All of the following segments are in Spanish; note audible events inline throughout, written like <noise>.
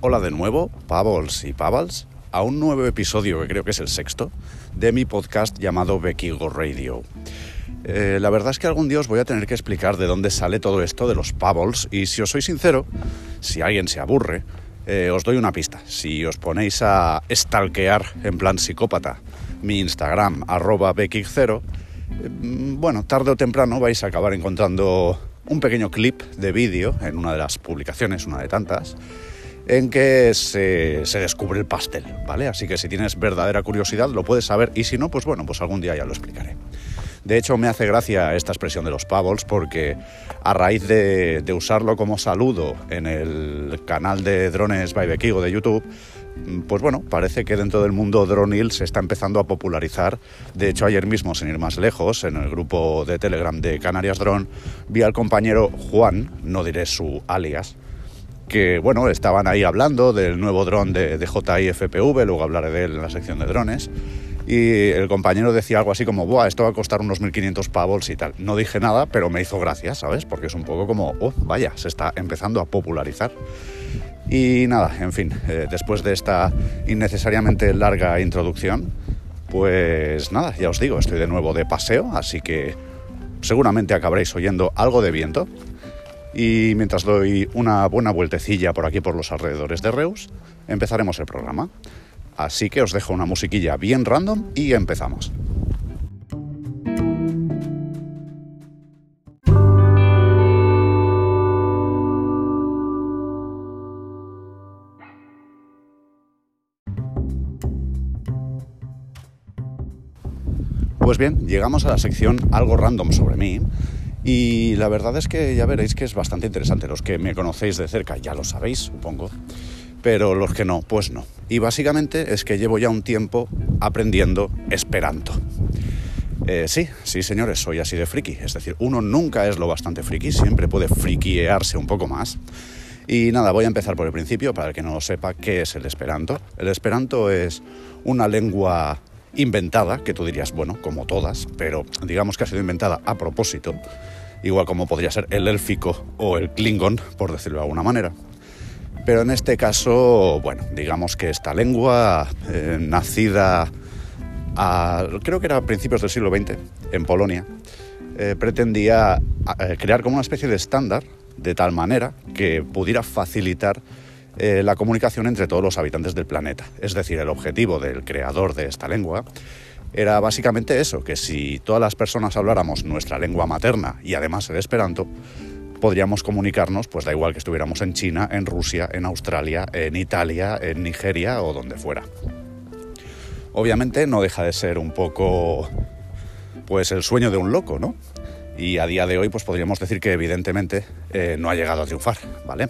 Hola de nuevo, Pavos y Pavals, a un nuevo episodio, que creo que es el sexto, de mi podcast llamado Bequigo Radio. Eh, la verdad es que algún día os voy a tener que explicar de dónde sale todo esto de los Pavos y si os soy sincero, si alguien se aburre, eh, os doy una pista. Si os ponéis a stalkear en plan psicópata mi Instagram, arroba Bequic0, eh, bueno, tarde o temprano vais a acabar encontrando un pequeño clip de vídeo en una de las publicaciones, una de tantas, en que se, se, descubre el pastel, ¿vale? Así que si tienes verdadera curiosidad lo puedes saber y si no, pues bueno, pues algún día ya lo explicaré. De hecho, me hace gracia esta expresión de los pavos porque a raíz de, de usarlo como saludo en el canal de Drones by Bequigo de YouTube, pues bueno, parece que dentro del mundo dronil se está empezando a popularizar. De hecho, ayer mismo, sin ir más lejos, en el grupo de Telegram de Canarias Drone, vi al compañero Juan, no diré su alias, que bueno, estaban ahí hablando del nuevo dron de, JIFPV, luego hablaré de él en la sección de drones. Y el compañero decía algo así como, Buah, esto va a costar unos 1.500 pavos y tal. No dije nada, pero me hizo gracia, ¿sabes? Porque es un poco como, oh, vaya, se está empezando a popularizar. Y nada, en fin, eh, después de esta innecesariamente larga introducción, pues nada, ya os digo, estoy de nuevo de paseo, así que seguramente acabaréis oyendo algo de viento. Y mientras doy una buena vueltecilla por aquí por los alrededores de Reus, empezaremos el programa. Así que os dejo una musiquilla bien random y empezamos. Pues bien, llegamos a la sección algo random sobre mí y la verdad es que ya veréis que es bastante interesante. Los que me conocéis de cerca ya lo sabéis, supongo, pero los que no, pues no. Y básicamente es que llevo ya un tiempo aprendiendo esperanto. Eh, sí, sí señores, soy así de friki. Es decir, uno nunca es lo bastante friki, siempre puede friquearse un poco más. Y nada, voy a empezar por el principio para el que no lo sepa qué es el esperanto. El esperanto es una lengua inventada, que tú dirías, bueno, como todas, pero digamos que ha sido inventada a propósito, igual como podría ser el élfico o el klingon, por decirlo de alguna manera. Pero en este caso, bueno, digamos que esta lengua, eh, nacida a, creo que era a principios del siglo XX, en Polonia, eh, pretendía eh, crear como una especie de estándar, de tal manera que pudiera facilitar eh, la comunicación entre todos los habitantes del planeta. Es decir, el objetivo del creador de esta lengua era básicamente eso, que si todas las personas habláramos nuestra lengua materna y además el esperanto, podríamos comunicarnos, pues da igual que estuviéramos en China, en Rusia, en Australia, en Italia, en Nigeria o donde fuera. Obviamente no deja de ser un poco pues el sueño de un loco, ¿no? Y a día de hoy pues podríamos decir que evidentemente eh, no ha llegado a triunfar, ¿vale?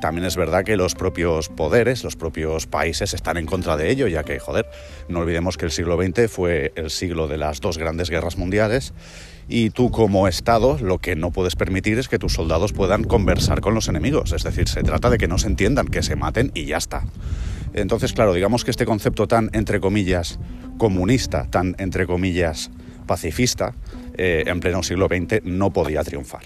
También es verdad que los propios poderes, los propios países están en contra de ello, ya que, joder, no olvidemos que el siglo XX fue el siglo de las dos grandes guerras mundiales y tú como Estado lo que no puedes permitir es que tus soldados puedan conversar con los enemigos, es decir, se trata de que no se entiendan, que se maten y ya está. Entonces, claro, digamos que este concepto tan, entre comillas, comunista, tan, entre comillas, pacifista, eh, en pleno siglo XX no podía triunfar.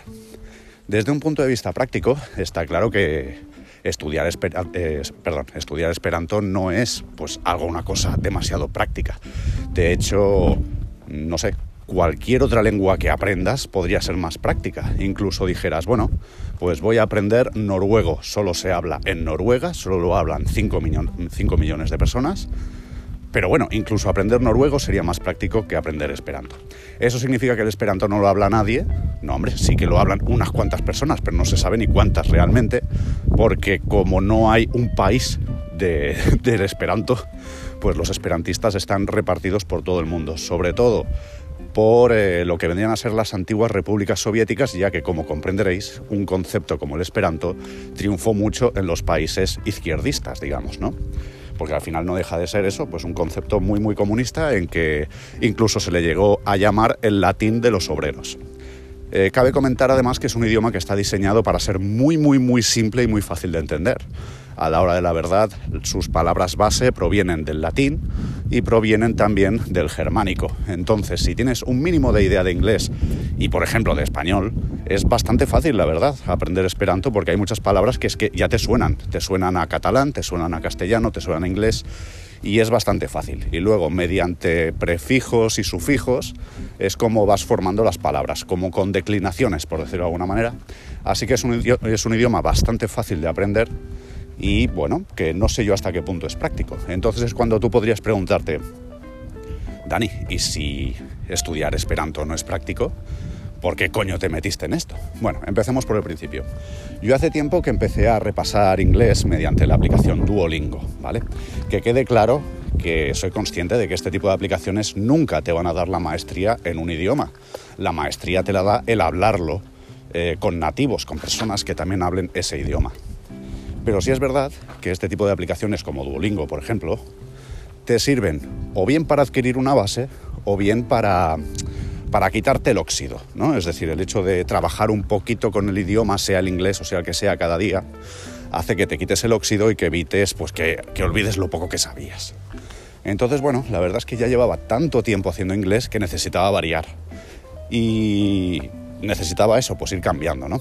Desde un punto de vista práctico, está claro que estudiar, eh, perdón, estudiar Esperanto no es pues, algo, una cosa demasiado práctica. De hecho, no sé, cualquier otra lengua que aprendas podría ser más práctica. Incluso dijeras, bueno, pues voy a aprender noruego, solo se habla en Noruega, solo lo hablan 5 millones de personas pero bueno, incluso aprender noruego sería más práctico que aprender esperanto. ¿Eso significa que el esperanto no lo habla nadie? No, hombre, sí que lo hablan unas cuantas personas, pero no se sabe ni cuántas realmente, porque como no hay un país de, <laughs> del esperanto, pues los esperantistas están repartidos por todo el mundo, sobre todo por eh, lo que vendrían a ser las antiguas repúblicas soviéticas, ya que, como comprenderéis, un concepto como el esperanto triunfó mucho en los países izquierdistas, digamos, ¿no? Porque al final no deja de ser eso, pues un concepto muy muy comunista en que incluso se le llegó a llamar el latín de los obreros. Eh, cabe comentar además que es un idioma que está diseñado para ser muy muy muy simple y muy fácil de entender. A la hora de la verdad, sus palabras base provienen del latín y provienen también del germánico. Entonces, si tienes un mínimo de idea de inglés y, por ejemplo, de español, es bastante fácil, la verdad, aprender esperanto porque hay muchas palabras que es que ya te suenan. Te suenan a catalán, te suenan a castellano, te suenan a inglés y es bastante fácil. Y luego, mediante prefijos y sufijos, es como vas formando las palabras, como con declinaciones, por decirlo de alguna manera. Así que es un, es un idioma bastante fácil de aprender y bueno, que no sé yo hasta qué punto es práctico. Entonces es cuando tú podrías preguntarte, Dani, ¿y si estudiar esperanto no es práctico? ¿Por qué coño te metiste en esto? Bueno, empecemos por el principio. Yo hace tiempo que empecé a repasar inglés mediante la aplicación Duolingo, ¿vale? Que quede claro que soy consciente de que este tipo de aplicaciones nunca te van a dar la maestría en un idioma. La maestría te la da el hablarlo eh, con nativos, con personas que también hablen ese idioma. Pero sí es verdad que este tipo de aplicaciones como Duolingo, por ejemplo, te sirven o bien para adquirir una base o bien para, para quitarte el óxido, ¿no? Es decir, el hecho de trabajar un poquito con el idioma, sea el inglés o sea el que sea cada día, hace que te quites el óxido y que evites pues que, que olvides lo poco que sabías. Entonces, bueno, la verdad es que ya llevaba tanto tiempo haciendo inglés que necesitaba variar. Y necesitaba eso, pues ir cambiando, ¿no?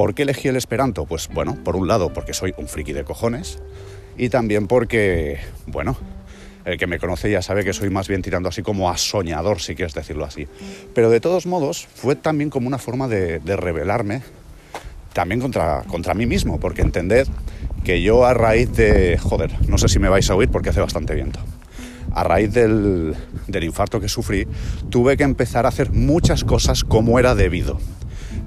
¿Por qué elegí el esperanto? Pues bueno, por un lado porque soy un friki de cojones y también porque, bueno, el que me conoce ya sabe que soy más bien tirando así como a soñador, si quieres decirlo así. Pero de todos modos, fue también como una forma de, rebelarme también contra, contra mí mismo, porque entended que yo a raíz de... Joder, no sé si me vais a oír porque hace bastante viento. A raíz del, del infarto que sufrí, tuve que empezar a hacer muchas cosas como era debido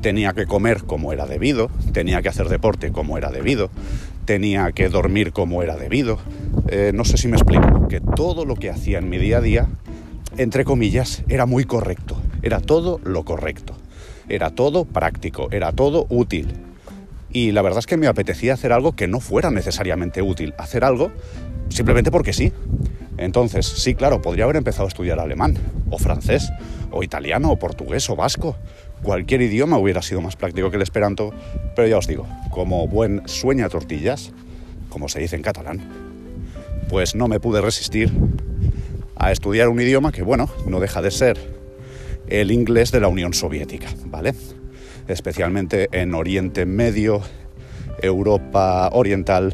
tenía que comer como era debido, tenía que hacer deporte como era debido, tenía que dormir como era debido. Eh, no sé si me explico, que todo lo que hacía en mi día a día, entre comillas, era muy correcto, era todo lo correcto, era todo práctico, era todo útil. Y la verdad es que me apetecía hacer algo que no fuera necesariamente útil, hacer algo simplemente porque sí. Entonces, sí, claro, podría haber empezado a estudiar alemán, o francés, o italiano, o portugués, o vasco, Cualquier idioma hubiera sido más práctico que el esperanto, pero ya os digo, como buen sueña tortillas, como se dice en catalán, pues no me pude resistir a estudiar un idioma que, bueno, no deja de ser el inglés de la Unión Soviética, ¿vale? Especialmente en Oriente Medio, Europa Oriental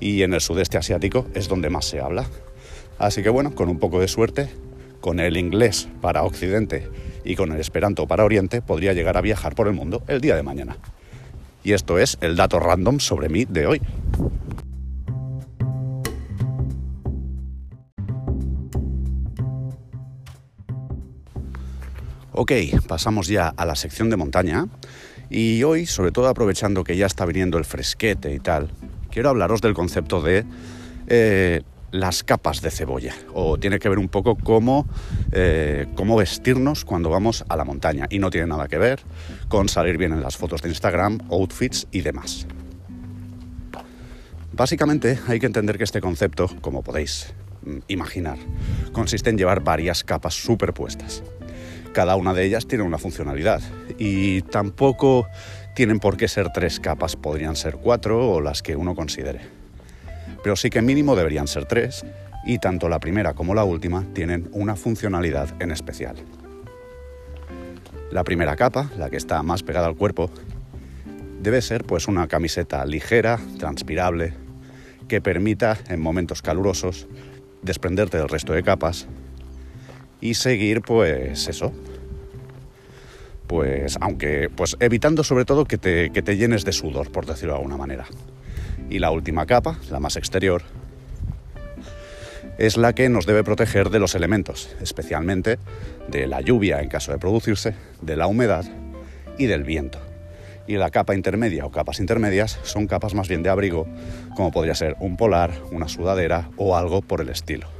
y en el sudeste asiático es donde más se habla. Así que bueno, con un poco de suerte, con el inglés para Occidente y con el Esperanto para Oriente podría llegar a viajar por el mundo el día de mañana. Y esto es el dato random sobre mí de hoy. Ok, pasamos ya a la sección de montaña y hoy, sobre todo aprovechando que ya está viniendo el fresquete y tal, quiero hablaros del concepto de eh, las capas de cebolla o tiene que ver un poco cómo, eh, cómo vestirnos cuando vamos a la montaña y no tiene nada que ver con salir bien en las fotos de Instagram, outfits y demás. Básicamente hay que entender que este concepto, como podéis mm, imaginar, consiste en llevar varias capas superpuestas. Cada una de ellas tiene una funcionalidad y tampoco tienen por qué ser tres capas, podrían ser cuatro o las que uno considere pero sí que mínimo deberían ser tres y tanto la primera como la última tienen una funcionalidad en especial. La primera capa, la que está más pegada al cuerpo, debe ser pues una camiseta ligera, transpirable, que permita en momentos calurosos desprenderte del resto de capas y seguir pues eso. Pues aunque pues evitando sobre todo que te, que te llenes de sudor, por decirlo de alguna manera. Y la última capa, la más exterior, es la que nos debe proteger de los elementos, especialmente de la lluvia en caso de producirse, de la humedad y del viento. Y la capa intermedia o capas intermedias son capas más bien de abrigo, como podría ser un polar, una sudadera o algo por el estilo.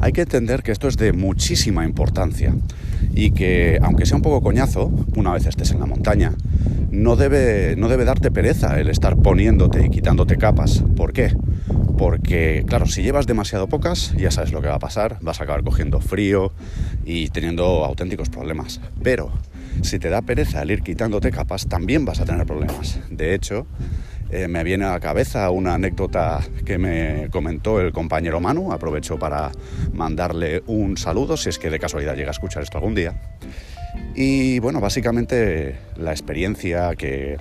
Hay que entender que esto es de muchísima importancia y que, aunque sea un poco coñazo, una vez estés en la montaña, no debe, no debe darte pereza el estar poniéndote y quitándote capas. ¿Por qué? porque, claro, si llevas demasiado pocas, ya sabes lo que va a pasar, vas a acabar cogiendo frío y teniendo auténticos problemas. Pero si te da pereza el ir quitándote capas, también vas a tener problemas. De hecho, eh, me viene a la cabeza una anécdota que me comentó el compañero Manu, aprovecho para mandarle un saludo si es que de casualidad llega a escuchar esto algún día. Y bueno, básicamente la experiencia que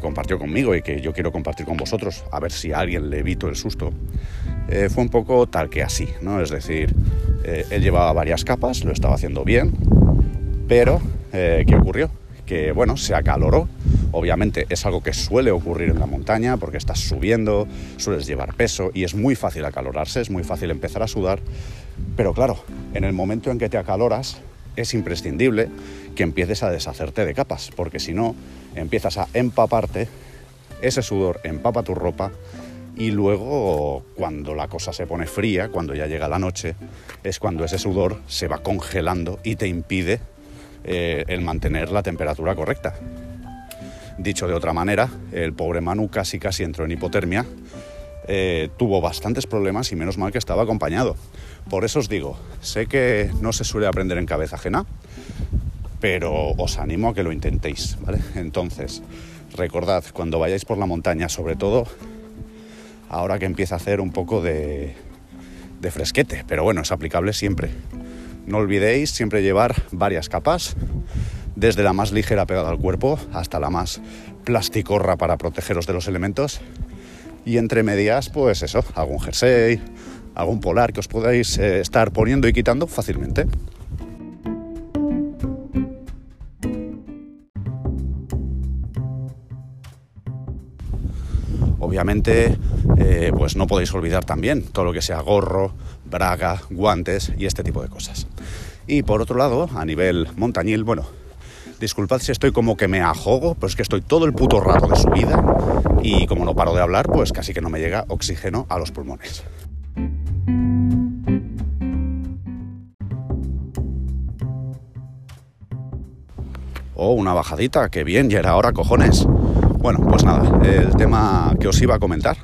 compartió conmigo y que yo quiero compartir con vosotros, a ver si a alguien le evito el susto, eh, fue un poco tal que así, ¿no? Es decir, eh, él llevaba varias capas, lo estaba haciendo bien, pero ¿qué ocurrió? Que bueno, se acaloró. Obviamente es algo que suele ocurrir en la montaña porque estás subiendo, sueles llevar peso y es muy fácil acalorarse, es muy fácil empezar a sudar. Pero claro, en el momento en que te acaloras, es imprescindible que empieces a deshacerte de capas, porque si no, empiezas a empaparte, ese sudor empapa tu ropa y luego cuando la cosa se pone fría, cuando ya llega la noche, es cuando ese sudor se va congelando y te impide eh, el mantener la temperatura correcta. Dicho de otra manera, el pobre Manu casi casi entró en hipotermia, eh, tuvo bastantes problemas y menos mal que estaba acompañado. Por eso os digo, sé que no se suele aprender en cabeza ajena, pero os animo a que lo intentéis. Entonces, recordad, cuando vayáis por la montaña, sobre todo ahora que empieza a hacer un poco de fresquete, pero bueno, es aplicable siempre. No olvidéis siempre llevar varias capas, desde la más ligera pegada al cuerpo hasta la más plasticorra para protegeros de los elementos. Y entre medias, pues eso, algún jersey, algún polar que os podáis eh, estar poniendo y quitando fácilmente. Obviamente, eh, pues no podéis olvidar también todo lo que sea gorro, braga, guantes y este tipo de cosas. Y por otro lado, a nivel montañil, bueno, disculpad si estoy como que me ajogo, pero es que estoy todo el puto rato de subida y como no paro de hablar, pues casi que no me llega oxígeno a los pulmones. Oh, una bajadita, qué bien, ya era hora, cojones. Bueno, pues nada, el tema que os iba a comentar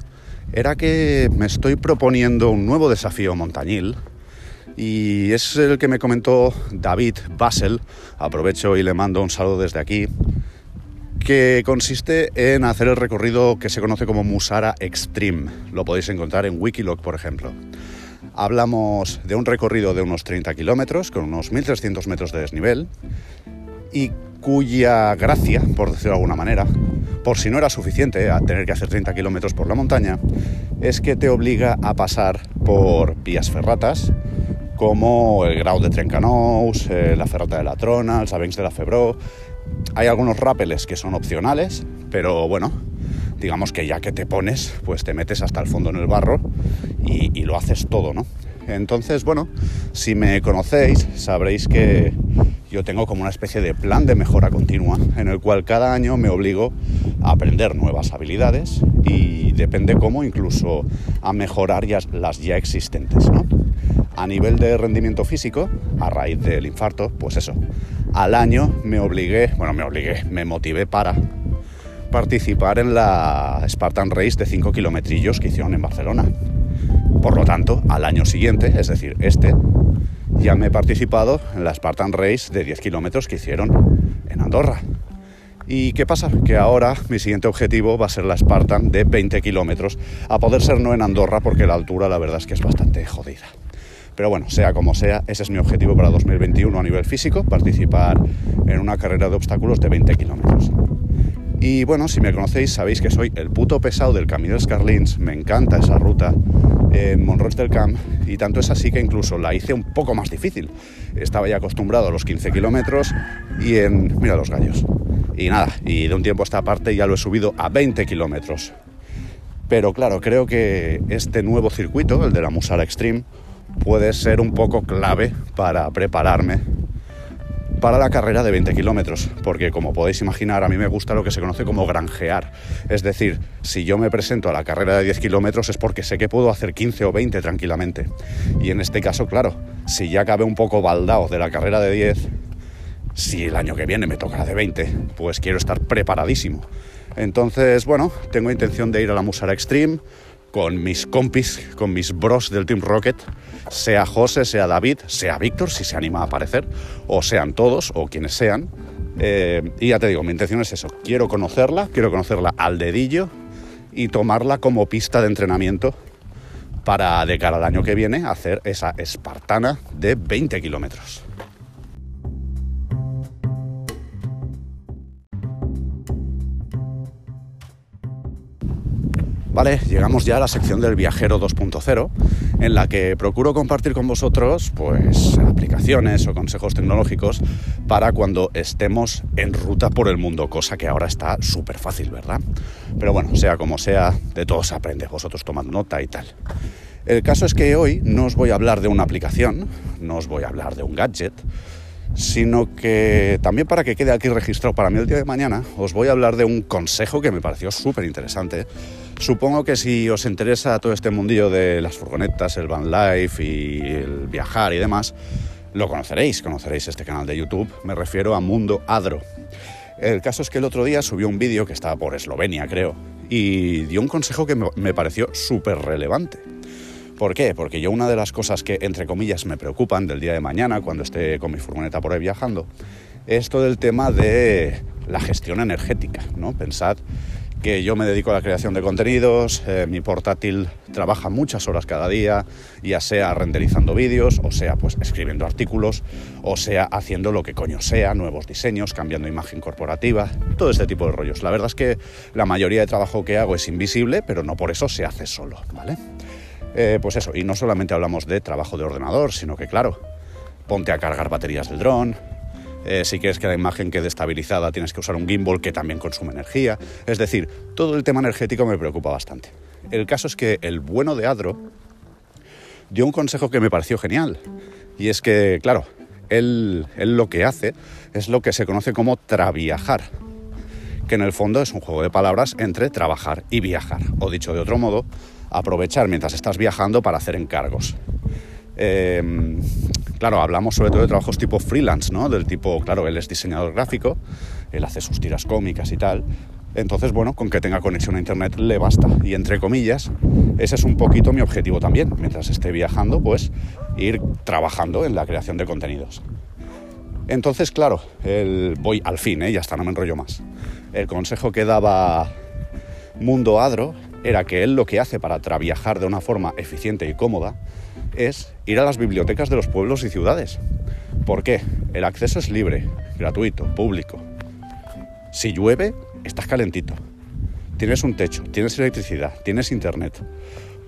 era que me estoy proponiendo un nuevo desafío montañil y es el que me comentó David Basel, aprovecho y le mando un saludo desde aquí, que consiste en hacer el recorrido que se conoce como Musara Extreme. Lo podéis encontrar en Wikiloc, por ejemplo. Hablamos de un recorrido de unos 30 kilómetros, con unos 1.300 metros de desnivel, y cuya gracia, por decirlo de alguna manera, por si no era suficiente a tener que hacer 30 kilómetros por la montaña, es que te obliga a pasar por vías ferratas, como el Grau de Trencanous, eh, la Ferrata de la Trona, el Sabencs de la Febró. Hay algunos rápeles que son opcionales, pero bueno, digamos que ya que te pones, pues te metes hasta el fondo en el barro y lo haces todo, ¿no? Entonces, bueno, si me conocéis, sabréis que yo tengo como una especie de plan de mejora continua en el cual cada año me obligo a aprender nuevas habilidades y depende cómo incluso a mejorar las ya existentes. ¿no? A nivel de rendimiento físico, a raíz del infarto, pues eso, al año me obligué, bueno, me obligué, me motivé para participar en la Spartan Race de 5 kilometrillos que hicieron en Barcelona. Por lo tanto, al año siguiente, es decir, este, ya me he participado en la Spartan Race de 10 kilómetros que hicieron en Andorra. ¿Y qué pasa? Que ahora mi siguiente objetivo va a ser la Spartan de 20 kilómetros, a poder ser no en Andorra porque la altura la verdad es que es bastante jodida. Pero bueno, sea como sea, ese es mi objetivo para 2021 a nivel físico, participar en una carrera de obstáculos de 20 kilómetros. Y bueno, si me conocéis sabéis que soy el puto pesado del Camino de Scarlins, me encanta esa ruta en Monroe del Camp y tanto es así que incluso la hice un poco más difícil. Estaba ya acostumbrado a los 15 kilómetros y en... mira los gallos. Y nada, y de un tiempo a esta parte ya lo he subido a 20 kilómetros. Pero claro, creo que este nuevo circuito, el de la Musara Extreme, puede ser un poco clave para prepararme para la carrera de 20 kilómetros, porque como podéis imaginar, a mí me gusta lo que se conoce como granjear. Es decir, si yo me presento a la carrera de 10 kilómetros es porque sé que puedo hacer 15 o 20 tranquilamente. Y en este caso, claro, si ya cabe un poco baldao de la carrera de 10, si el año que viene me toca la de 20, pues quiero estar preparadísimo. Entonces, bueno, tengo intención de ir a la Musara Extreme con mis compis, con mis bros del Team Rocket, sea José, sea David, sea Víctor, si se anima a aparecer, o sean todos, o quienes sean. Eh, y ya te digo, mi intención es eso, quiero conocerla, quiero conocerla al dedillo y tomarla como pista de entrenamiento para de cara al año que viene hacer esa espartana de 20 kilómetros. Vale, llegamos ya a la sección del viajero 2.0, en la que procuro compartir con vosotros pues aplicaciones o consejos tecnológicos para cuando estemos en ruta por el mundo, cosa que ahora está súper fácil, ¿verdad? Pero bueno, sea como sea, de todo se aprende, vosotros tomad nota y tal. El caso es que hoy no os voy a hablar de una aplicación, no os voy a hablar de un gadget, sino que también para que quede aquí registrado para mí el día de mañana, os voy a hablar de un consejo que me pareció súper interesante. Supongo que si os interesa todo este mundillo de las furgonetas, el van life y el viajar y demás, lo conoceréis, conoceréis este canal de YouTube, me refiero a Mundo Adro. El caso es que el otro día subió un vídeo que estaba por Eslovenia, creo, y dio un consejo que me pareció súper relevante. ¿Por qué? Porque yo una de las cosas que, entre comillas, me preocupan del día de mañana, cuando esté con mi furgoneta por ahí viajando, es todo el tema de la gestión energética, ¿no? Pensad que yo me dedico a la creación de contenidos, eh, mi portátil trabaja muchas horas cada día, ya sea renderizando vídeos, o sea pues escribiendo artículos, o sea haciendo lo que coño sea, nuevos diseños, cambiando imagen corporativa, todo este tipo de rollos. La verdad es que la mayoría de trabajo que hago es invisible, pero no por eso se hace solo, ¿vale? Eh, pues eso, y no solamente hablamos de trabajo de ordenador, sino que claro, ponte a cargar baterías del dron, eh, si quieres que la imagen quede estabilizada tienes que usar un gimbal que también consume energía. Es decir, todo el tema energético me preocupa bastante. El caso es que el bueno de Adro dio un consejo que me pareció genial. Y es que, claro, él, él lo que hace es lo que se conoce como traviajar, que en el fondo es un juego de palabras entre trabajar y viajar. O dicho de otro modo, aprovechar mientras estás viajando para hacer encargos. Eh, claro, hablamos sobre todo de trabajos tipo freelance, ¿no? Del tipo, claro, él es diseñador gráfico, él hace sus tiras cómicas y tal. Entonces, bueno, con que tenga conexión a internet le basta. Y entre comillas, ese es un poquito mi objetivo también. Mientras esté viajando, pues ir trabajando en la creación de contenidos. Entonces, claro, voy al fin, ¿eh? ya está, no me enrollo más. El consejo que daba Mundo Adro era que él lo que hace para traviajar de una forma eficiente y cómoda es ir a las bibliotecas de los pueblos y ciudades. ¿Por qué? El acceso es libre, gratuito, público. Si llueve, estás calentito. Tienes un techo, tienes electricidad, tienes internet.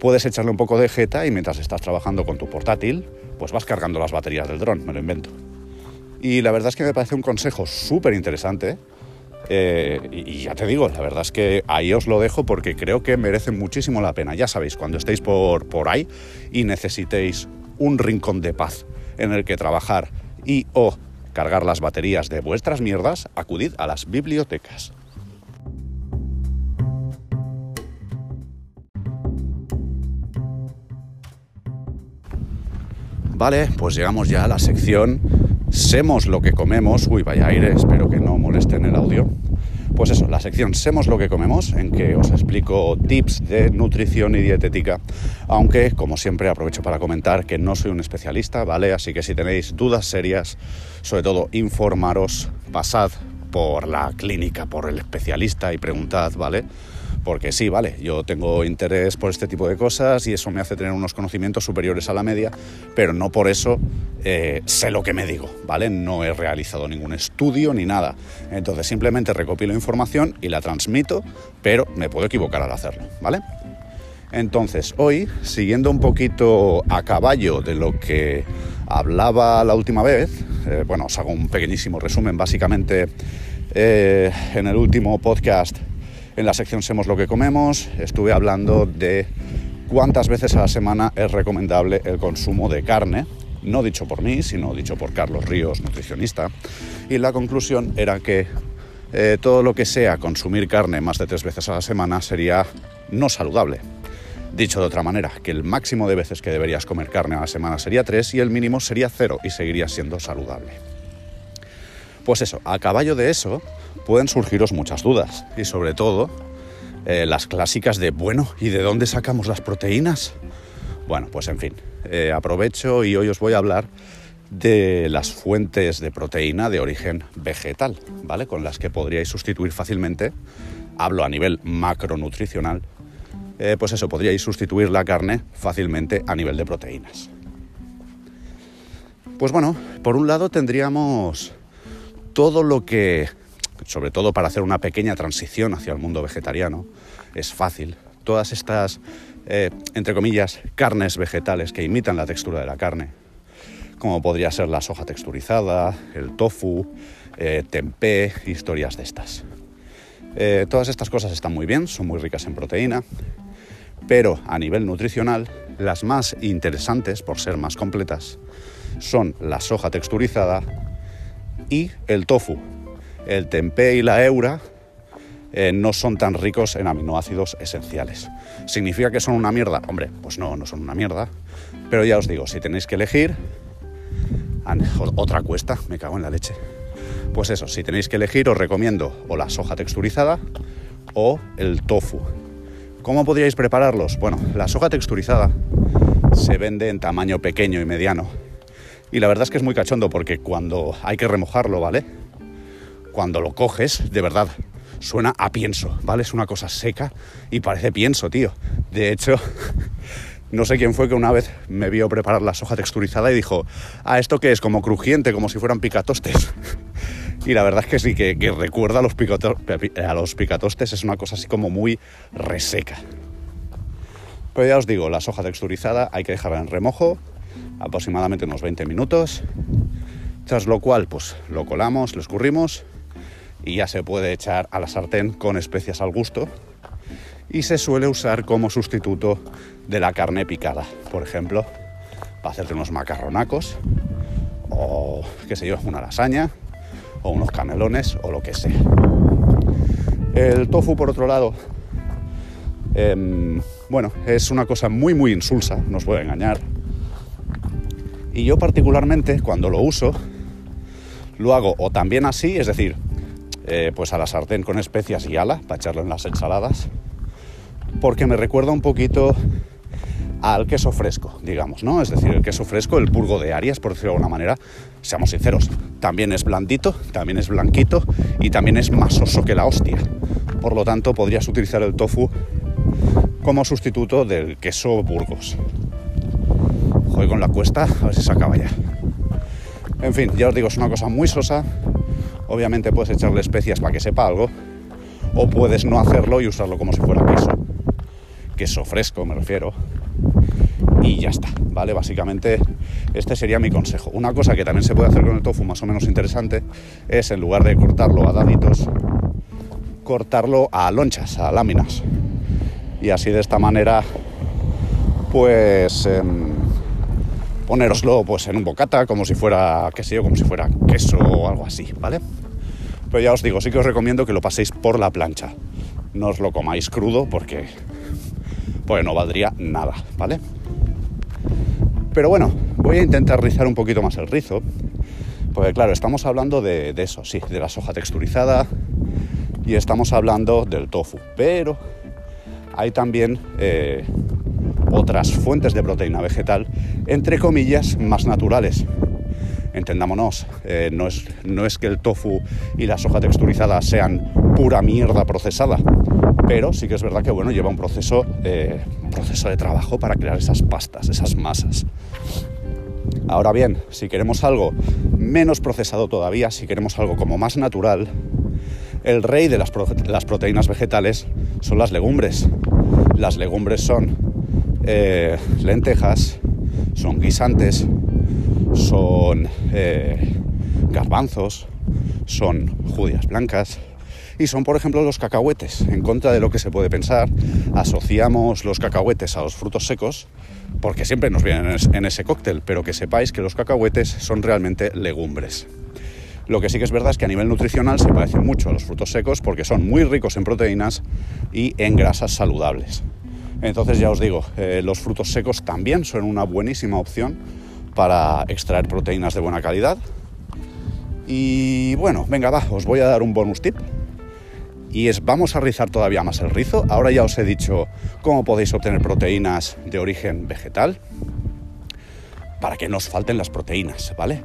Puedes echarle un poco de jeta y mientras estás trabajando con tu portátil, pues vas cargando las baterías del dron, me lo invento. Y la verdad es que me parece un consejo súper interesante eh, y ya te digo, la verdad es que ahí os lo dejo porque creo que merece muchísimo la pena. Ya sabéis, cuando estéis por, por ahí y necesitéis un rincón de paz en el que trabajar y o cargar las baterías de vuestras mierdas, acudid a las bibliotecas. Vale, pues llegamos ya a la sección Semos lo que comemos. Uy, vaya aire, espero que no molesten el audio. Pues eso, la sección Semos lo que comemos, en que os explico tips de nutrición y dietética, aunque como siempre aprovecho para comentar que no soy un especialista, ¿vale? Así que si tenéis dudas serias, sobre todo informaros, pasad por la clínica, por el especialista y preguntad, ¿vale? Porque sí, vale, yo tengo interés por este tipo de cosas y eso me hace tener unos conocimientos superiores a la media, pero no por eso eh, sé lo que me digo, ¿vale? No he realizado ningún estudio ni nada. Entonces simplemente recopilo información y la transmito, pero me puedo equivocar al hacerlo, ¿vale? Entonces, hoy, siguiendo un poquito a caballo de lo que hablaba la última vez, eh, bueno, os hago un pequeñísimo resumen, básicamente eh, en el último podcast en la sección Semos lo que comemos estuve hablando de cuántas veces a la semana es recomendable el consumo de carne, no dicho por mí, sino dicho por Carlos Ríos, nutricionista, y la conclusión era que eh, todo lo que sea consumir carne más de tres veces a la semana sería no saludable. Dicho de otra manera, que el máximo de veces que deberías comer carne a la semana sería tres y el mínimo sería cero y seguiría siendo saludable. Pues eso, a caballo de eso pueden surgiros muchas dudas y sobre todo eh, las clásicas de, bueno, ¿y de dónde sacamos las proteínas? Bueno, pues en fin, eh, aprovecho y hoy os voy a hablar de las fuentes de proteína de origen vegetal, ¿vale? Con las que podríais sustituir fácilmente, hablo a nivel macronutricional, eh, pues eso, podríais sustituir la carne fácilmente a nivel de proteínas. Pues bueno, por un lado tendríamos todo lo que, sobre todo para hacer una pequeña transición hacia el mundo vegetariano, es fácil. Todas estas eh, entre comillas, carnes vegetales que imitan la textura de la carne, como podría ser la soja texturizada, el tofu, eh, tempeh, historias de estas. Eh, todas estas cosas están muy bien, son muy ricas en proteína, pero a nivel nutricional, las más interesantes, por ser más completas, son la soja texturizada y el tofu. El tempeh y la eura eh, no son tan ricos en aminoácidos esenciales. ¿Significa que son una mierda? Hombre, pues no, no son una mierda. Pero ya os digo, si tenéis que elegir, otra cuesta, me cago en la leche. Pues eso, si tenéis que elegir, os recomiendo o la soja texturizada o el tofu. ¿Cómo podríais prepararlos? Bueno, la soja texturizada se vende en tamaño pequeño y mediano. Y la verdad es que es muy cachondo porque cuando hay que remojarlo, ¿vale? Cuando lo coges, de verdad, suena a pienso, ¿vale? Es una cosa seca y parece pienso, tío. De hecho, <laughs> no sé quién fue que una vez me vio preparar la soja texturizada y dijo, ah, ¿esto qué es? Como crujiente, como si fueran picatostes. <laughs> y la verdad es que sí, que, recuerda a los, a los picatostes, es una cosa así como muy reseca. Pero ya os digo, la soja texturizada hay que dejarla en remojo aproximadamente unos 20 minutos, tras lo cual pues lo colamos, lo escurrimos y ya se puede echar a la sartén con especias al gusto y se suele usar como sustituto de la carne picada, por ejemplo, para hacerte unos macarronacos o qué sé yo, una lasaña o unos canelones o lo que sea. El tofu, por otro lado, em, bueno, es una cosa muy muy insulsa, no os voy a engañar. Y yo particularmente cuando lo uso, lo hago o también así, es decir, eh, pues a la sartén con especias y ala para echarlo en las ensaladas, porque me recuerda un poquito al queso fresco, digamos, ¿no? Es decir, el queso fresco, el purgo de Arias, por decirlo de alguna manera, seamos sinceros, también es blandito, también es blanquito y también es más oso que la hostia. Por lo tanto, podrías utilizar el tofu como sustituto del queso Burgos. Con la cuesta, a ver si se acaba ya. En fin, ya os digo, es una cosa muy sosa, Obviamente puedes echarle especias para que sepa algo, o puedes no hacerlo y usarlo como si fuera queso. Queso fresco, me refiero. Y ya está, ¿vale? Básicamente este sería mi consejo. Una cosa que también se puede hacer con el tofu más o menos interesante es en lugar de cortarlo a daditos, cortarlo a lonchas, a láminas. Y así de esta manera, pues... Em, ponéroslo pues en un bocata, como si fuera, qué sé yo, como si fuera queso o algo así, ¿vale? Pero ya os digo, sí que os recomiendo que lo paséis por la plancha. No os lo comáis crudo porque pues no valdría nada, ¿vale? Pero bueno, voy a intentar rizar un poquito más el rizo. Porque claro, estamos hablando de, eso, sí, de la soja texturizada y estamos hablando del tofu. Pero hay también eh, otras fuentes de proteína vegetal, entre comillas, más naturales. Entendámonos, eh, no, es, que el tofu y la soja texturizada sean pura mierda procesada, pero sí que es verdad que bueno, lleva un proceso, eh, proceso de trabajo para crear esas pastas, esas masas. Ahora bien, si queremos algo menos procesado todavía, si queremos algo como más natural, el rey de las proteínas vegetales son las legumbres. Las legumbres son eh, lentejas, son guisantes, son eh, garbanzos, son judías blancas y son, por ejemplo, los cacahuetes. En contra de lo que se puede pensar, asociamos los cacahuetes a los frutos secos porque siempre nos vienen en ese cóctel, pero que sepáis que los cacahuetes son realmente legumbres. Lo que sí que es verdad es que a nivel nutricional se parecen mucho a los frutos secos porque son muy ricos en proteínas y en grasas saludables. Entonces ya os digo, eh, los frutos secos también son una buenísima opción para extraer proteínas de buena calidad. Y bueno, venga, va, os voy a dar un bonus tip. Y es, vamos a rizar todavía más el rizo. Ahora ya os he dicho cómo podéis obtener proteínas de origen vegetal para que no os falten las proteínas, ¿vale?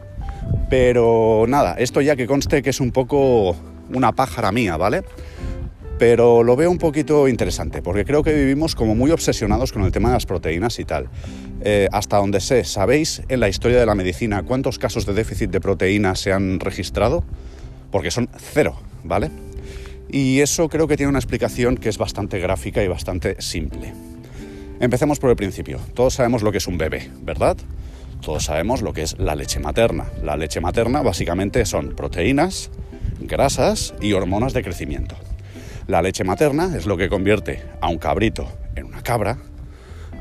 Pero nada, esto ya que conste que es un poco una pájara mía, ¿vale? Pero lo veo un poquito interesante, porque creo que vivimos como muy obsesionados con el tema de las proteínas y tal. Eh, hasta donde sé, ¿sabéis en la historia de la medicina cuántos casos de déficit de proteínas se han registrado? Porque son cero, ¿vale? Y eso creo que tiene una explicación que es bastante gráfica y bastante simple. Empecemos por el principio. Todos sabemos lo que es un bebé, ¿verdad? Todos sabemos lo que es la leche materna. La leche materna básicamente son proteínas, grasas y hormonas de crecimiento. La leche materna es lo que convierte a un cabrito en una cabra,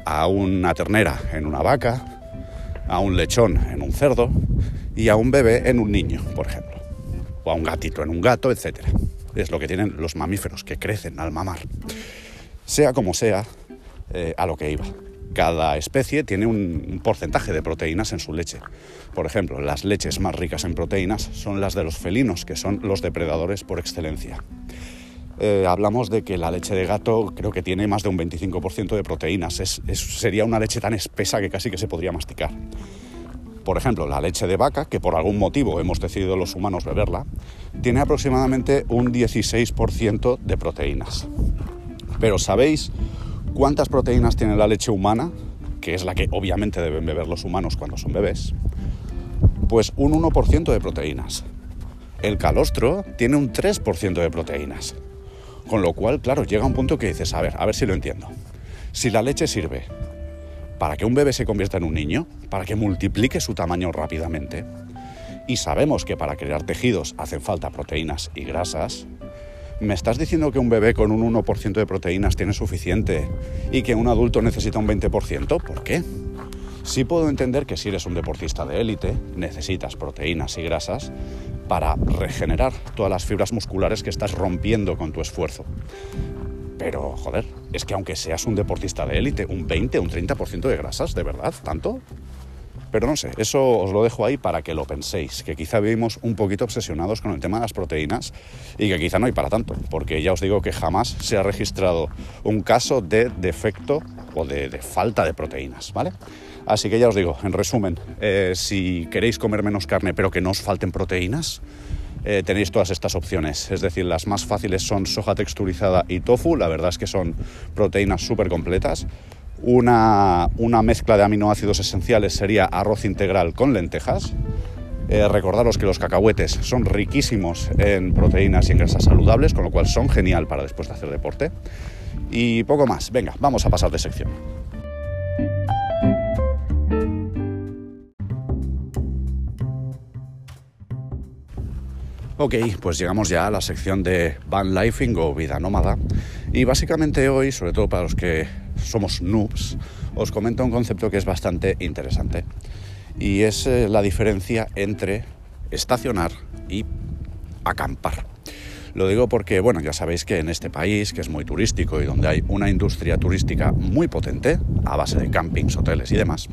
a una ternera en una vaca, a un lechón en un cerdo y a un bebé en un niño, por ejemplo. O a un gatito en un gato, etc. Es lo que tienen los mamíferos que crecen al mamar. Sea como sea, eh, a lo que iba cada especie tiene un porcentaje de proteínas en su leche. Por ejemplo, las leches más ricas en proteínas son las de los felinos, que son los depredadores por excelencia. Eh, hablamos de que la leche de gato creo que tiene más de un 25% de proteínas. sería una leche tan espesa que casi que se podría masticar. Por ejemplo, la leche de vaca, que por algún motivo hemos decidido los humanos beberla, tiene aproximadamente un 16% de proteínas. Pero ¿sabéis ¿Cuántas proteínas tiene la leche humana? Que es la que obviamente deben beber los humanos cuando son bebés. Pues un 1% de proteínas. El calostro tiene un 3% de proteínas. Con lo cual, claro, llega un punto que dices, a ver, a ver si lo entiendo. Si la leche sirve para que un bebé se convierta en un niño, para que multiplique su tamaño rápidamente, y sabemos que para crear tejidos hacen falta proteínas y grasas, ¿Me estás diciendo que un bebé con un 1% de proteínas tiene suficiente y que un adulto necesita un 20%? ¿Por qué? Sí puedo entender que si eres un deportista de élite, necesitas proteínas y grasas para regenerar todas las fibras musculares que estás rompiendo con tu esfuerzo. Pero, joder, es que aunque seas un deportista de élite, un 20, un 30% de grasas, ¿de verdad? ¿Tanto? Pero no sé, eso os lo dejo ahí para que lo penséis, que quizá vivimos un poquito obsesionados con el tema de las proteínas y que quizá no hay para tanto, porque ya os digo que jamás se ha registrado un caso de defecto o de, falta de proteínas, ¿vale? Así que ya os digo, en resumen, eh, si queréis comer menos carne pero que no os falten proteínas, eh, tenéis todas estas opciones. Es decir, las más fáciles son soja texturizada y tofu, la verdad es que son proteínas súper completas. Una, mezcla de aminoácidos esenciales sería arroz integral con lentejas. Eh, recordaros que los cacahuetes son riquísimos en proteínas y en grasas saludables, con lo cual son genial para después de hacer deporte. Y poco más. Venga, vamos a pasar de sección. Ok, pues llegamos ya a la sección de van lifing o vida nómada. Y básicamente hoy, sobre todo para los que somos noobs, os comento un concepto que es bastante interesante. Y es eh, la diferencia entre estacionar y acampar. Lo digo porque, bueno, ya sabéis que en este país, que es muy turístico y donde hay una industria turística muy potente, a base de campings, hoteles y demás,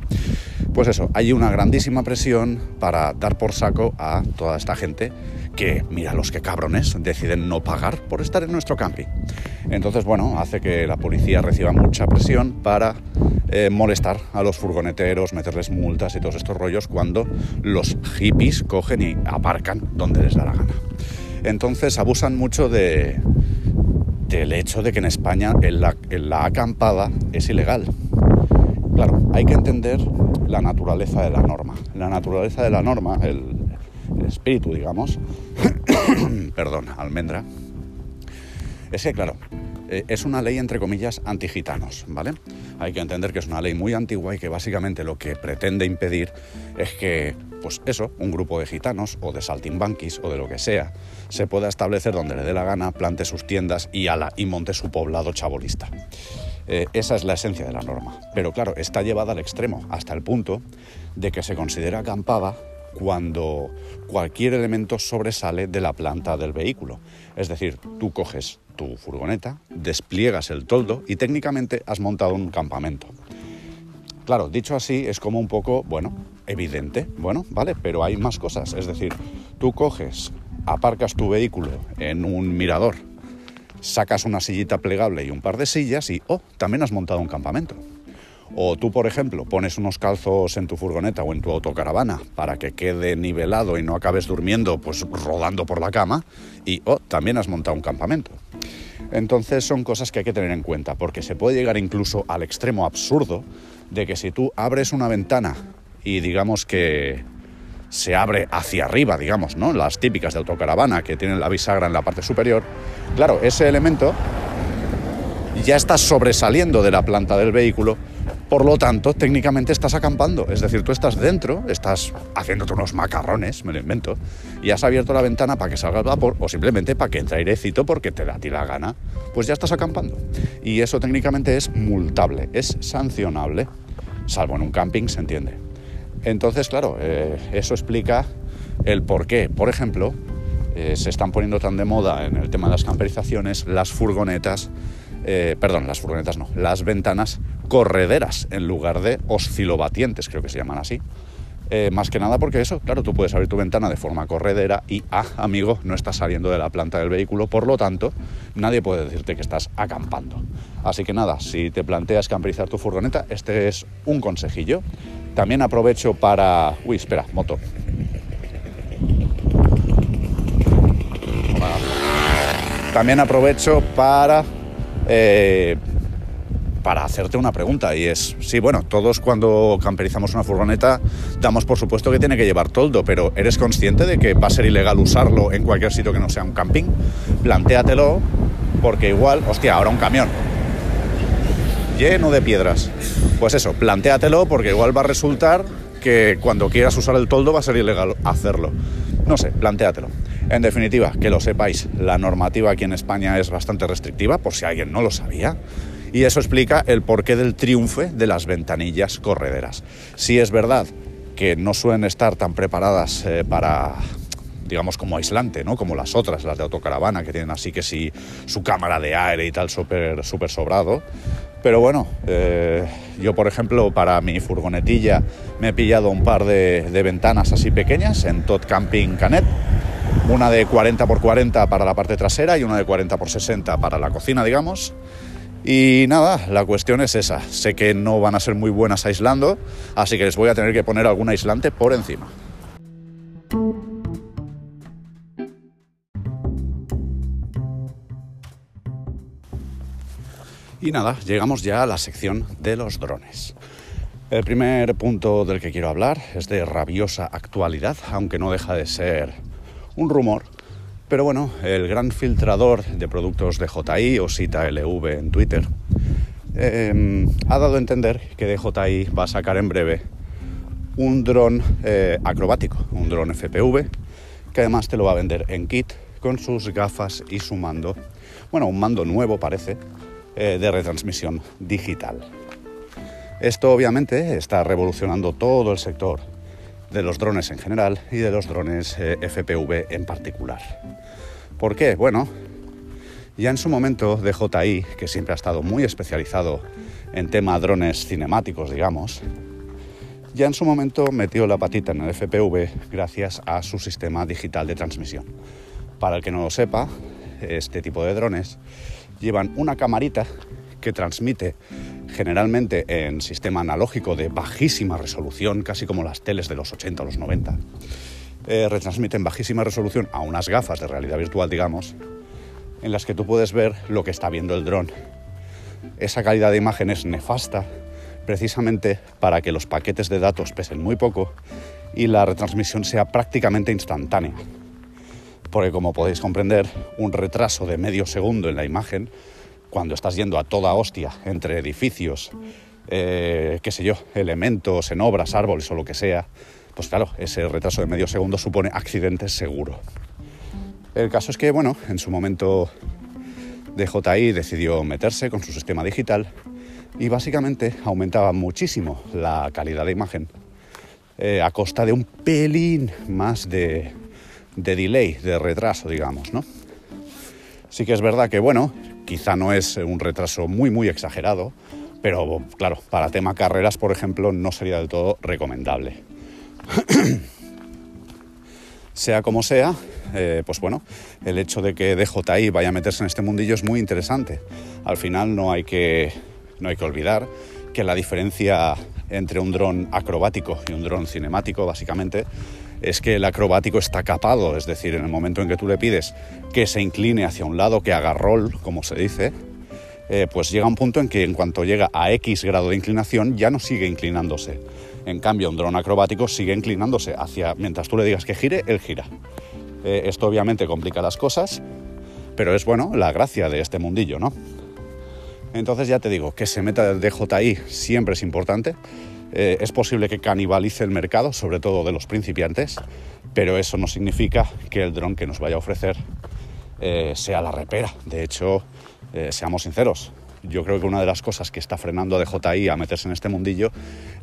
pues eso, hay una grandísima presión para dar por saco a toda esta gente que, mira, los que cabrones deciden no pagar por estar en nuestro camping. Entonces, bueno, hace que la policía reciba mucha presión para eh, molestar a los furgoneteros, meterles multas y todos estos rollos cuando los hippies cogen y aparcan donde les da la gana. Entonces abusan mucho de, del hecho de que en España la, la acampada es ilegal. Claro, hay que entender la naturaleza de la norma. La naturaleza de la norma, el, espíritu, digamos, <coughs> perdón, almendra, es que, claro, eh, es una ley, entre comillas, antigitanos, ¿vale? Hay que entender que es una ley muy antigua y que básicamente lo que pretende impedir es que, pues eso, un grupo de gitanos o de saltimbanquis o de lo que sea, se pueda establecer donde le dé la gana, plante sus tiendas y, ala, y monte su poblado chabolista. Eh, esa es la esencia de la norma. Pero claro, está llevada al extremo, hasta el punto de que se considera acampada cuando cualquier elemento sobresale de la planta del vehículo. Es decir, tú coges tu furgoneta, despliegas el toldo y técnicamente has montado un campamento. Claro, dicho así es como un poco, bueno, evidente, bueno, vale, pero hay más cosas. Es decir, tú coges, aparcas tu vehículo en un mirador sacas una sillita plegable y un par de sillas y, oh, también has montado un campamento. O tú, por ejemplo, pones unos calzos en tu furgoneta o en tu autocaravana para que quede nivelado y no acabes durmiendo, pues rodando por la cama, y oh, también has montado un campamento. Entonces son cosas que hay que tener en cuenta, porque se puede llegar incluso al extremo absurdo de que si tú abres una ventana y digamos que se abre hacia arriba, digamos, ¿no? Las típicas de autocaravana que tienen la bisagra en la parte superior, claro, ese elemento ya está sobresaliendo de la planta del vehículo por lo tanto, técnicamente estás acampando, es decir, tú estás dentro, estás haciéndote unos macarrones, me lo invento, y has abierto la ventana para que salga el vapor o simplemente para que entre airecito porque te da a ti la gana, pues ya estás acampando. Y eso técnicamente es multable, es sancionable, salvo en un camping, se entiende. Entonces, claro, eh, eso explica el por qué, por ejemplo, eh, se están poniendo tan de moda en el tema de las camperizaciones las furgonetas, eh, perdón, las furgonetas no, las ventanas correderas en lugar de oscilobatientes, creo que se llaman así. Eh, más que nada porque eso, claro, tú puedes abrir tu ventana de forma corredera y, ah, amigo, no estás saliendo de la planta del vehículo, por lo tanto, nadie puede decirte que estás acampando. Así que nada, si te planteas camperizar tu furgoneta, este es un consejillo. También aprovecho para... Uy, espera, moto. También aprovecho para eh, para hacerte una pregunta y es, sí, bueno, todos cuando camperizamos una furgoneta damos por supuesto que tiene que llevar toldo, pero ¿eres consciente de que va a ser ilegal usarlo en cualquier sitio que no sea un camping? Plantéatelo porque igual, hostia, ahora un camión lleno de piedras. Pues eso, plantéatelo porque igual va a resultar que cuando quieras usar el toldo va a ser ilegal hacerlo. No sé, plantéatelo. En definitiva, que lo sepáis, la normativa aquí en España es bastante restrictiva, por si alguien no lo sabía. Y eso explica el porqué del triunfo de las ventanillas correderas. Si es verdad que no suelen estar tan preparadas eh, para, digamos, como aislante, ¿no? Como las otras, las de autocaravana, que tienen así que sí su cámara de aire y tal súper super sobrado. Pero bueno, eh, yo por ejemplo para mi furgonetilla me he pillado un par de, de ventanas así pequeñas en Tot Camping Canet. Una de 40 x 40 para la parte trasera y una de 40 x 60 para la cocina, digamos. Y nada, la cuestión es esa. Sé que no van a ser muy buenas aislando, así que les voy a tener que poner algún aislante por encima. Y nada, llegamos ya a la sección de los drones. El primer punto del que quiero hablar es de rabiosa actualidad, aunque no deja de ser un rumor pero bueno, el gran filtrador de productos de DJI o Sita LV en Twitter em, ha dado a entender que DJI va a sacar en breve un dron eh, acrobático, un dron FPV, que además te lo va a vender en kit con sus gafas y su mando. Bueno, un mando nuevo parece, eh, de retransmisión digital. Esto obviamente está revolucionando todo el sector de los drones en general y de los drones eh, FPV en particular. ¿Por qué? Bueno, ya en su momento DJI, que siempre ha estado muy especializado en tema drones cinemáticos, digamos, ya en su momento metió la patita en el FPV gracias a su sistema digital de transmisión. Para el que no lo sepa, este tipo de drones llevan una camarita que transmite generalmente en sistema analógico de bajísima resolución, casi como las teles de los 80 o los 90. Eh, retransmite en bajísima resolución a unas gafas de realidad virtual, digamos, en las que tú puedes ver lo que está viendo el dron. Esa calidad de imagen es nefasta precisamente para que los paquetes de datos pesen muy poco y la retransmisión sea prácticamente instantánea. Porque como podéis comprender, un retraso de medio segundo en la imagen cuando estás yendo a toda hostia entre edificios, eh, qué sé yo, elementos en obras, árboles o lo que sea, pues claro, ese retraso de medio segundo supone accidente seguro. El caso es que, bueno, en su momento DJI decidió meterse con su sistema digital y básicamente aumentaba muchísimo la calidad de imagen eh, a costa de un pelín más de, de delay, de retraso, digamos, ¿no? Sí que es verdad que, bueno, Quizá no es un retraso muy, muy exagerado, pero claro, para tema carreras, por ejemplo, no sería del todo recomendable. <clears throat> Sea como sea, eh, pues bueno, el hecho de que DJI vaya a meterse en este mundillo es muy interesante. Al final no hay que, no hay que olvidar que la diferencia entre un dron acrobático y un dron cinemático, básicamente, es que el acrobático está capado, es decir, en el momento en que tú le pides que se incline hacia un lado, que haga roll, como se dice, eh, pues llega un punto en que en cuanto llega a X grado de inclinación ya no sigue inclinándose. En cambio, un dron acrobático sigue inclinándose hacia, mientras tú le digas que gire, él gira. Eh, esto obviamente complica las cosas, pero es bueno la gracia de este mundillo, ¿no? Entonces ya te digo, que se meta el DJI siempre es importante. Eh, es posible que canibalice el mercado, sobre todo de los principiantes, pero eso no significa que el dron que nos vaya a ofrecer eh, sea la repera. De hecho, seamos sinceros, yo creo que una de las cosas que está frenando a DJI a meterse en este mundillo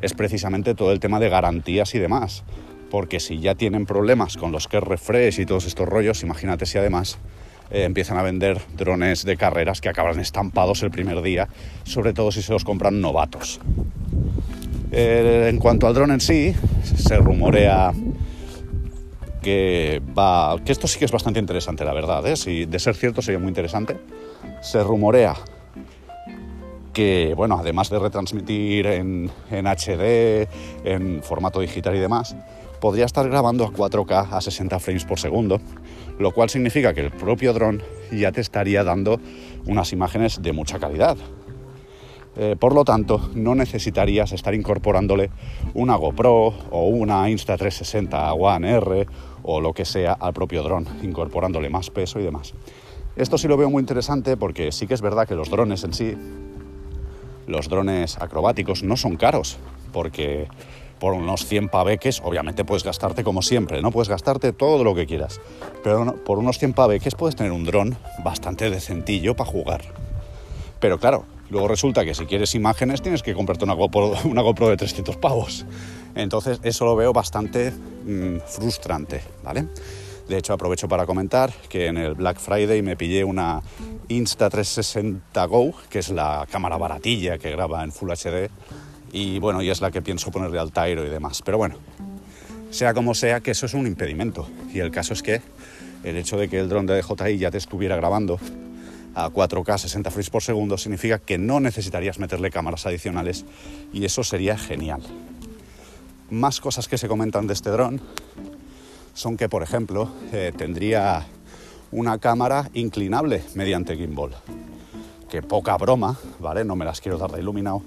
es precisamente todo el tema de garantías y demás porque si ya tienen problemas con los que refresh y todos estos rollos, imagínate si además eh, empiezan a vender drones de carreras que acaban estampados el primer día, sobre todo si se los compran novatos. Eh, en cuanto al dron en sí, se rumorea que esto sí que es bastante interesante, la verdad, ¿eh? si de ser cierto sería muy interesante. Se rumorea que, bueno, además de retransmitir en, en HD, en formato digital y demás, podría estar grabando a 4K a 60 frames por segundo, lo cual significa que el propio dron ya te estaría dando unas imágenes de mucha calidad. Eh, por lo tanto, no necesitarías estar incorporándole una GoPro o una Insta360 One R o lo que sea al propio dron, incorporándole más peso y demás. Esto sí lo veo muy interesante porque sí que es verdad que los drones en sí, los drones acrobáticos, no son caros, porque por unos 100 paveques, obviamente puedes gastarte como siempre, ¿no? Puedes gastarte todo lo que quieras. Pero por unos 100 paveques puedes tener un dron bastante decentillo para jugar. Pero claro, luego resulta que si quieres imágenes tienes que comprarte una GoPro, <laughs> una GoPro de 300 pavos. Entonces eso lo veo bastante mm, frustrante, ¿vale? De hecho, aprovecho para comentar que en el Black Friday me pillé una Insta360 Go, que es la cámara baratilla que graba en Full HD y bueno, y es la que pienso ponerle al Tyro y demás. Pero bueno, sea como sea, que eso es un impedimento. Y el caso es que el hecho de que el dron de DJI ya te estuviera grabando a 4K 60 frames por segundo significa que no necesitarías meterle cámaras adicionales y eso sería genial. Más cosas que se comentan de este dron son que, por ejemplo, eh, tendría una cámara inclinable mediante gimbal. Que poca broma, ¿vale? No me las quiero dar de iluminado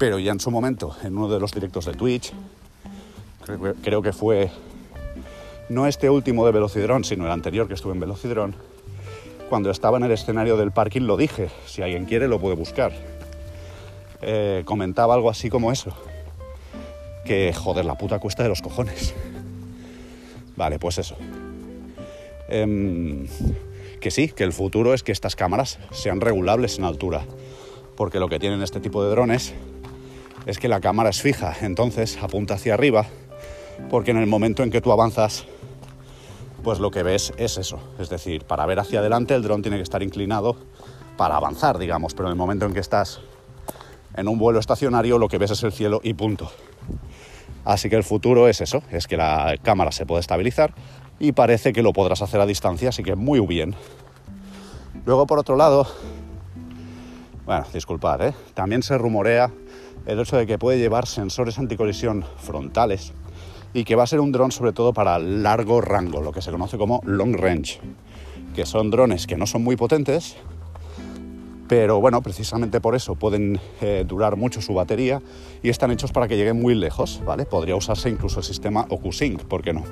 pero ya en su momento, en uno de los directos de Twitch, creo, que fue no este último de Velocidrón, sino el anterior que estuve en Velocidrón, cuando estaba en el escenario del parking lo dije, si alguien quiere lo puede buscar. Eh, comentaba algo así como eso, que joder, la puta cuesta de los cojones. Vale, pues eso. Em, que sí, que el futuro es que estas cámaras sean regulables en altura, porque lo que tienen este tipo de drones es que la cámara es fija, entonces apunta hacia arriba, porque en el momento en que tú avanzas, pues lo que ves es eso. Es decir, para ver hacia adelante el dron tiene que estar inclinado para avanzar, digamos, pero en el momento en que estás en un vuelo estacionario lo que ves es el cielo y punto. Así que el futuro es eso, es que la cámara se puede estabilizar y parece que lo podrás hacer a distancia, así que muy bien. Luego, por otro lado, bueno, disculpad, ¿eh? también se rumorea el hecho de que puede llevar sensores anticolisión frontales y que va a ser un dron sobre todo para largo rango, lo que se conoce como long range, que son drones que no son muy potentes, pero bueno, precisamente por eso pueden eh, durar mucho su batería y están hechos para que lleguen muy lejos, ¿vale? Podría usarse incluso el sistema OcuSync, ¿por qué no?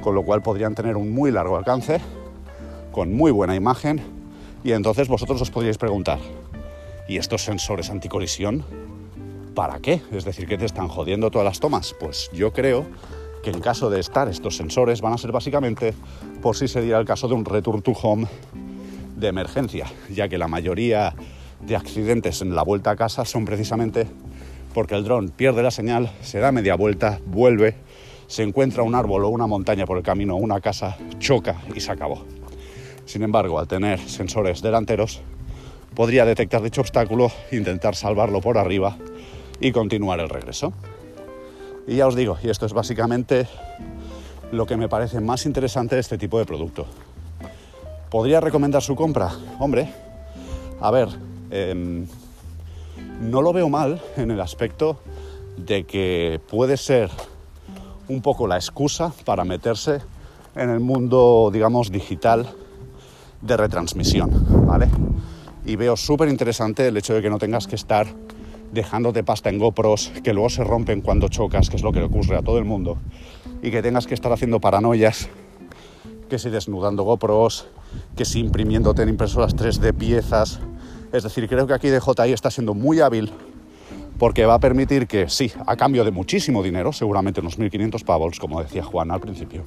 Con lo cual podrían tener un muy largo alcance, con muy buena imagen, y entonces vosotros os podríais preguntar, ¿y estos sensores anticolisión ¿para qué? Es decir, que te están jodiendo todas las tomas. Pues yo creo que en caso de estar estos sensores van a ser básicamente por si se diera el caso de un return to home de emergencia, ya que la mayoría de accidentes en la vuelta a casa son precisamente porque el dron pierde la señal, se da media vuelta, vuelve, se encuentra un árbol o una montaña por el camino una casa, choca y se acabó. Sin embargo, al tener sensores delanteros, podría detectar dicho obstáculo, intentar salvarlo por arriba y continuar el regreso. Y ya os digo, y esto es básicamente lo que me parece más interesante de este tipo de producto. ¿Podría recomendar su compra? Hombre, a ver, em, no lo veo mal en el aspecto de que puede ser un poco la excusa para meterse en el mundo, digamos, digital de retransmisión, ¿vale? Y veo súper interesante el hecho de que no tengas que estar dejándote pasta en GoPros que luego se rompen cuando chocas, que es lo que le ocurre a todo el mundo, y que tengas que estar haciendo paranoias, que si desnudando GoPros, que si imprimiéndote en impresoras 3D piezas. Es decir, creo que aquí DJI está siendo muy hábil porque va a permitir que, sí, a cambio de muchísimo dinero, seguramente unos 1.500 pavos, como decía Juan al principio,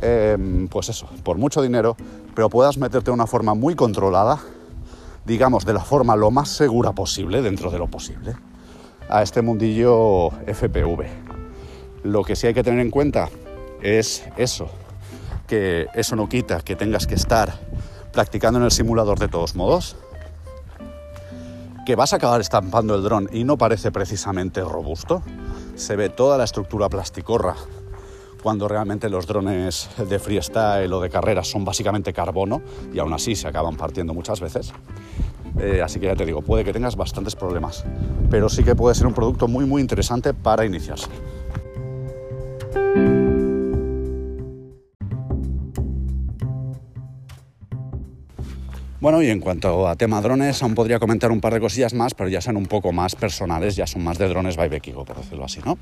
em, pues eso, por mucho dinero, pero puedas meterte de una forma muy controlada, digamos, de la forma lo más segura posible, dentro de lo posible, a este mundillo FPV. Lo que sí hay que tener en cuenta es eso, que eso no quita que tengas que estar practicando en el simulador de todos modos, que vas a acabar estampando el dron y no parece precisamente robusto. Se ve toda la estructura plasticorra cuando realmente los drones de freestyle o de carrera son básicamente carbono y aún así se acaban partiendo muchas veces. Eh, así que ya te digo, puede que tengas bastantes problemas, pero sí que puede ser un producto muy muy interesante para iniciarse. Bueno, y en cuanto a tema drones, aún podría comentar un par de cosillas más, pero ya son un poco más personales, ya son más de drones by Bekigo, por decirlo así, ¿no?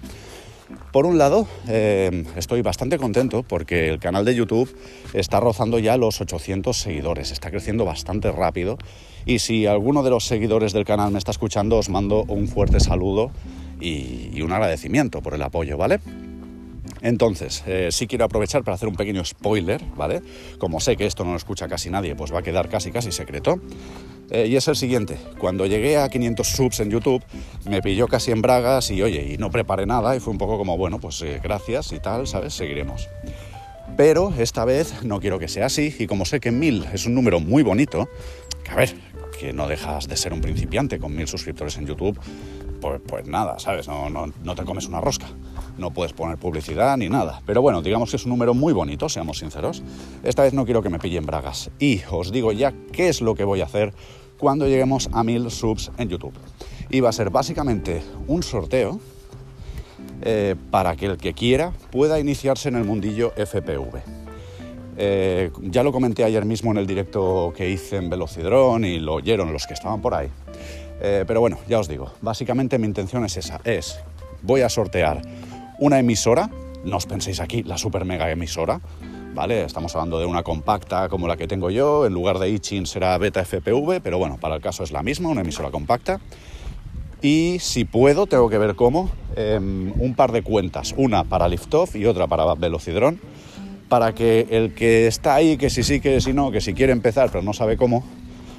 Por un lado, eh, estoy bastante contento porque el canal de YouTube está rozando ya los 800 seguidores, está creciendo bastante rápido y si alguno de los seguidores del canal me está escuchando, os mando un fuerte saludo y, y un agradecimiento por el apoyo, ¿vale? Entonces, eh, sí quiero aprovechar para hacer un pequeño spoiler, ¿vale? Como sé que esto no lo escucha casi nadie, pues va a quedar casi casi secreto. Eh, y es el siguiente, cuando llegué a 500 subs en YouTube, me pilló casi en bragas y oye, y no preparé nada y fue un poco como, bueno, pues eh, gracias y tal, ¿sabes? Seguiremos. Pero esta vez no quiero que sea así y como sé que mil es un número muy bonito, que a ver, que no dejas de ser un principiante con mil suscriptores en YouTube, pues, pues nada, ¿sabes? No, no, no te comes una rosca no puedes poner publicidad ni nada. Pero bueno, digamos que es un número muy bonito, seamos sinceros. Esta vez no quiero que me pillen bragas. Y os digo ya qué es lo que voy a hacer cuando lleguemos a mil subs en YouTube. Y va a ser básicamente un sorteo eh, para que el que quiera pueda iniciarse en el mundillo FPV. Eh, ya lo comenté ayer mismo en el directo que hice en Velocidrón y lo oyeron los que estaban por ahí. Eh, pero bueno, ya os digo, básicamente mi intención es esa, es voy a sortear una emisora, no os penséis aquí la super mega emisora, ¿vale? Estamos hablando de una compacta como la que tengo yo, en lugar de Ichin será Beta FPV, pero bueno, para el caso es la misma, una emisora compacta. Y si puedo, tengo que ver cómo, em, un par de cuentas, una para Liftoff y otra para Velocidrón, para que el que está ahí, que si sí, que si no, que si quiere empezar pero no sabe cómo,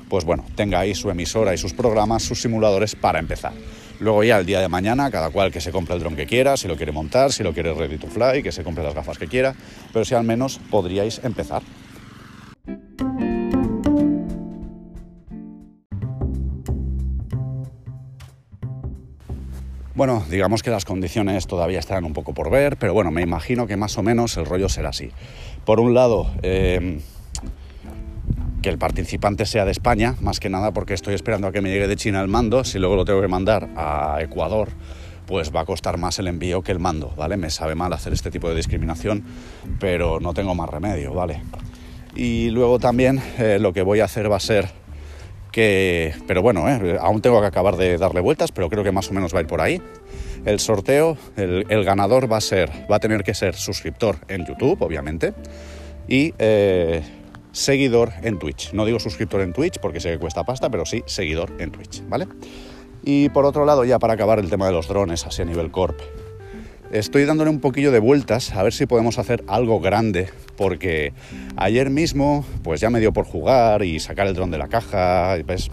pues bueno, tenga ahí su emisora y sus programas, sus simuladores para empezar. Luego ya el día de mañana, cada cual que se compre el dron que quiera, si lo quiere montar, si lo quiere ready to fly, que se compre las gafas que quiera, pero si al menos podríais empezar. Bueno, digamos que las condiciones todavía están un poco por ver, pero bueno, me imagino que más o menos el rollo será así. Por un lado, eh, que el participante sea de España, más que nada porque estoy esperando a que me llegue de China el mando, si luego lo tengo que mandar a Ecuador, pues va a costar más el envío que el mando, ¿vale? Me sabe mal hacer este tipo de discriminación, pero no tengo más remedio, ¿vale? Y luego también eh, lo que voy a hacer va a ser que, pero bueno, eh, aún tengo que acabar de darle vueltas, pero creo que más o menos va a ir por ahí. El sorteo, el, ganador va a ser, va a tener que ser suscriptor en YouTube, obviamente, y eh, seguidor en Twitch. No digo suscriptor en Twitch porque sé que cuesta pasta, pero sí seguidor en Twitch, ¿vale? Y por otro lado, ya para acabar el tema de los drones, así a nivel corp, estoy dándole un poquillo de vueltas a ver si podemos hacer algo grande, porque ayer mismo, pues ya me dio por jugar y sacar el dron de la caja, ¿ves?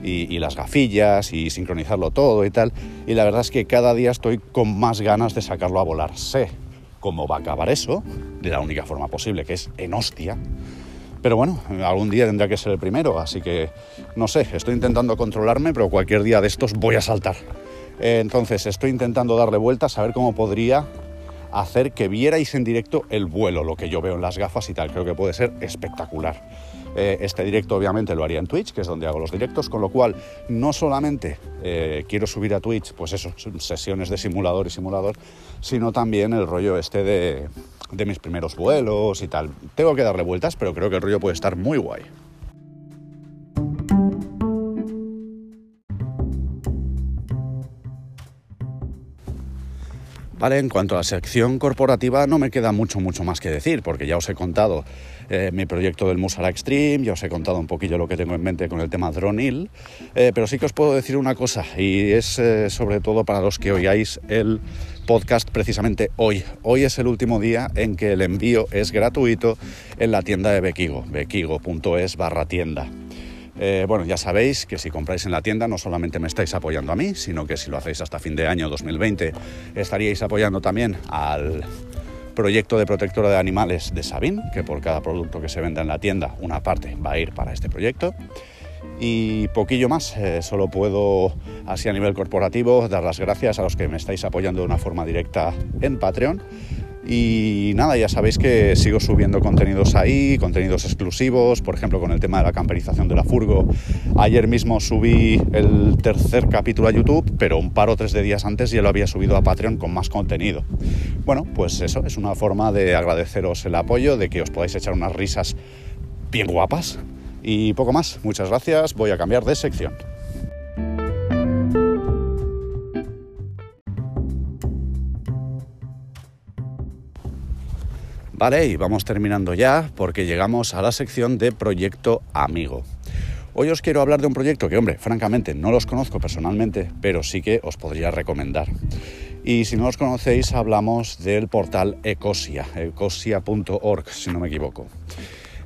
Y, y, las gafillas y sincronizarlo todo y tal. Y la verdad es que cada día estoy con más ganas de sacarlo a volar. Sé cómo va a acabar eso, de la única forma posible, que es en hostia. Pero bueno, algún día tendrá que ser el primero, así que no sé, estoy intentando controlarme, pero cualquier día de estos voy a saltar. Eh, entonces estoy intentando darle vueltas a ver cómo podría hacer que vierais en directo el vuelo, lo que yo veo en las gafas y tal. Creo que puede ser espectacular. Eh, este directo obviamente lo haría en Twitch, que es donde hago los directos, con lo cual no solamente eh, quiero subir a Twitch, pues eso, sesiones de simulador y simulador, sino también el rollo este de, de mis primeros vuelos y tal. Tengo que darle vueltas, pero creo que el rollo puede estar muy guay. Vale, en cuanto a la sección corporativa no me queda mucho, mucho más que decir, porque ya os he contado eh, mi proyecto del Musara Extreme, ya os he contado un poquillo lo que tengo en mente con el tema Dronil, eh, pero sí que os puedo decir una cosa, y es eh, sobre todo para los que oigáis el podcast precisamente hoy. Hoy es el último día en que el envío es gratuito en la tienda de Bequigo, bequigo.es barra tienda. Eh, bueno, ya sabéis que si compráis en la tienda no solamente me estáis apoyando a mí, sino que si lo hacéis hasta fin de año 2020 estaríais apoyando también al proyecto de protectora de animales de Sabin, que por cada producto que se venda en la tienda una parte va a ir para este proyecto. Y poquillo más, eh, solo puedo así a nivel corporativo dar las gracias a los que me estáis apoyando de una forma directa en Patreon y nada, ya sabéis que sigo subiendo contenidos ahí, contenidos exclusivos, por ejemplo con el tema de la camperización de la furgo. Ayer mismo subí el tercer capítulo a YouTube, pero un par o tres de días antes ya lo había subido a Patreon con más contenido. Bueno, pues eso, es una forma de agradeceros el apoyo, de que os podáis echar unas risas bien guapas. Y poco más, muchas gracias, voy a cambiar de sección. Vale, y vamos terminando ya porque llegamos a la sección de Proyecto Amigo. Hoy os quiero hablar de un proyecto que, hombre, francamente no los conozco personalmente, pero sí que os podría recomendar. Y si no los conocéis, hablamos del portal Ecosia, ecosia.org, si no me equivoco.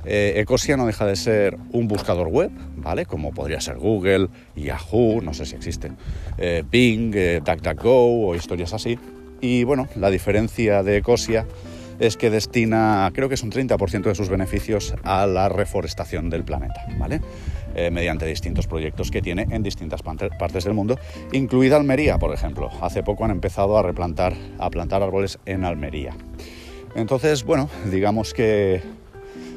Eh, Ecosia no deja de ser un buscador web, ¿vale? Como podría ser Google, Yahoo, no sé si existe, eh, Bing, eh, DuckDuckGo o historias así. Y bueno, la diferencia de Ecosia es que destina, creo que es un 30% de sus beneficios a la reforestación del planeta, ¿vale? Eh, mediante distintos proyectos que tiene en distintas partes del mundo, incluida Almería, por ejemplo. Hace poco han empezado a replantar, a plantar árboles en Almería. Entonces, bueno, digamos que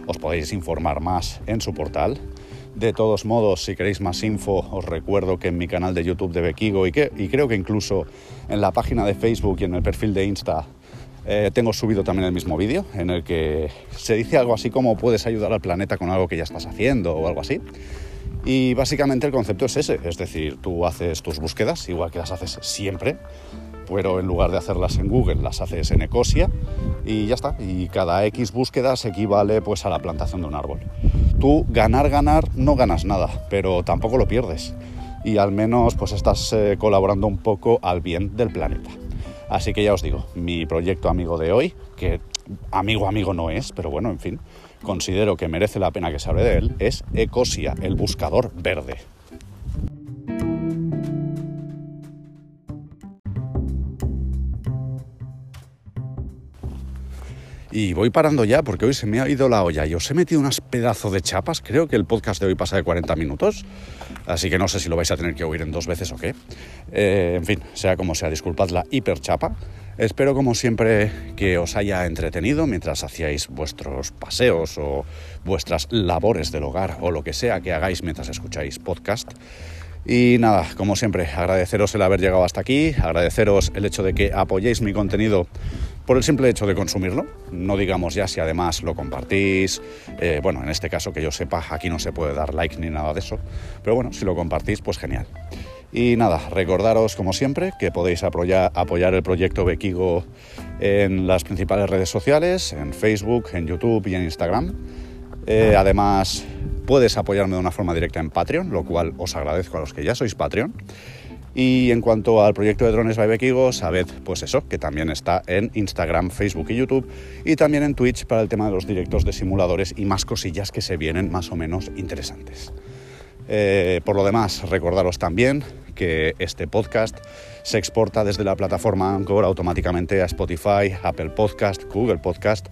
os podéis informar más en su portal. De todos modos, si queréis más info, os recuerdo que en mi canal de YouTube de Bequigo y, que, y creo que incluso en la página de Facebook y en el perfil de Insta eh, tengo subido también el mismo vídeo en el que se dice algo así como puedes ayudar al planeta con algo que ya estás haciendo o algo así. Y básicamente el concepto es ese, es decir, tú haces tus búsquedas igual que las haces siempre, pero en lugar de hacerlas en Google las haces en Ecosia y ya está. Y cada X búsquedas equivale pues a la plantación de un árbol. Tú ganar, ganar, no ganas nada, pero tampoco lo pierdes. Y al menos pues estás eh, colaborando un poco al bien del planeta. Así que ya os digo, mi proyecto amigo de hoy, que amigo amigo no es, pero bueno, en fin, considero que merece la pena que se hable de él, es Ecosia, el buscador verde. Y voy parando ya porque hoy se me ha ido la olla y os he metido unas pedazos de chapas. Creo que el podcast de hoy pasa de 40 minutos, así que no sé si lo vais a tener que oír en dos veces o qué. Eh, en fin, sea como sea, disculpad la hiperchapa. Espero como siempre que os haya entretenido mientras hacíais vuestros paseos o vuestras labores del hogar o lo que sea que hagáis mientras escucháis podcast. Y nada, como siempre, agradeceros el haber llegado hasta aquí, agradeceros el hecho de que apoyéis mi contenido por el simple hecho de consumirlo, no digamos ya si además lo compartís, eh, bueno, en este caso que yo sepa, aquí no se puede dar like ni nada de eso, pero bueno, si lo compartís, pues genial. Y nada, recordaros como siempre que podéis apoyar, el proyecto Bequigo en las principales redes sociales, en Facebook, en YouTube y en Instagram. Eh, además, puedes apoyarme de una forma directa en Patreon, lo cual os agradezco a los que ya sois Patreon. Y en cuanto al proyecto de drones by sabed pues eso, que también está en Instagram, Facebook y YouTube y también en Twitch para el tema de los directos de simuladores y más cosillas que se vienen más o menos interesantes. Eh, por lo demás, recordaros también que este podcast se exporta desde la plataforma Anchor automáticamente a Spotify, Apple Podcast, Google Podcast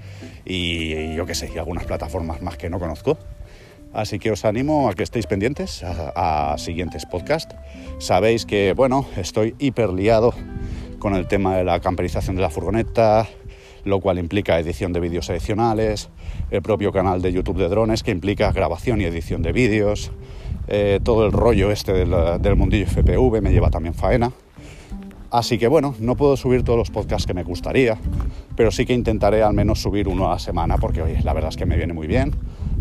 y yo qué sé, y algunas plataformas más que no conozco. Así que os animo a que estéis pendientes a, siguientes podcasts. Sabéis que, bueno, estoy hiper liado con el tema de la camperización de la furgoneta, lo cual implica edición de vídeos adicionales, el propio canal de YouTube de drones que implica grabación y edición de vídeos, eh, todo el rollo este del, del mundillo FPV me lleva también faena. Así que bueno, no puedo subir todos los podcasts que me gustaría, pero sí que intentaré al menos subir uno a la semana porque oye, la verdad es que me viene muy bien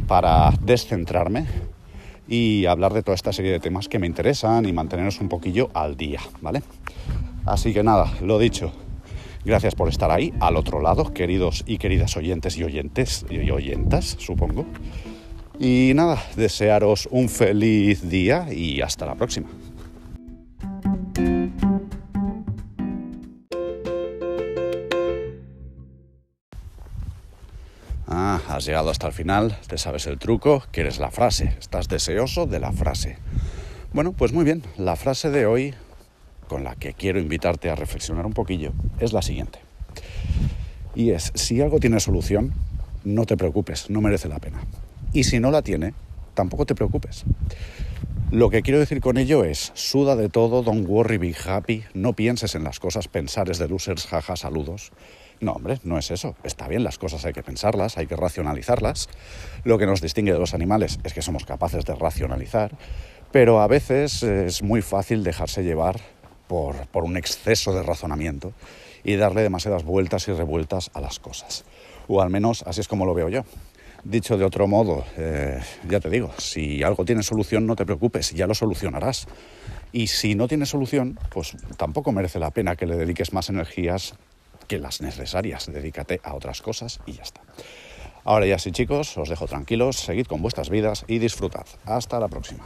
para descentrarme y hablar de toda esta serie de temas que me interesan y mantenernos un poquillo al día, ¿vale? Así que nada, lo dicho. Gracias por estar ahí, al otro lado, queridos y queridas oyentes y oyentes y oyentas, supongo. Y nada, desearos un feliz día y hasta la próxima. Llegado hasta el final, te sabes el truco, quieres la frase, estás deseoso de la frase. Bueno, pues muy bien, la frase de hoy, con la que quiero invitarte a reflexionar un poquillo, es la siguiente. Y es, si algo tiene solución, no te preocupes, no merece la pena. Y si no la tiene, tampoco te preocupes. Lo que quiero decir con ello es, suda de todo, don't worry, be happy, no pienses en las cosas, pensar es de losers, jaja, saludos. No, hombre, no es eso. Está bien, las cosas hay que pensarlas, hay que racionalizarlas. Lo que nos distingue de los animales es que somos capaces de racionalizar, pero a veces es muy fácil dejarse llevar por, por un exceso de razonamiento y darle demasiadas vueltas y revueltas a las cosas. O al menos así es como lo veo yo. Dicho de otro modo, eh, ya te digo, si algo tiene solución, no te preocupes, ya lo solucionarás. Y si no tiene solución, pues tampoco merece la pena que le dediques más energías las necesarias. Dedícate a otras cosas y ya está. Ahora ya sí, chicos, os dejo tranquilos, seguid con vuestras vidas y disfrutad. Hasta la próxima.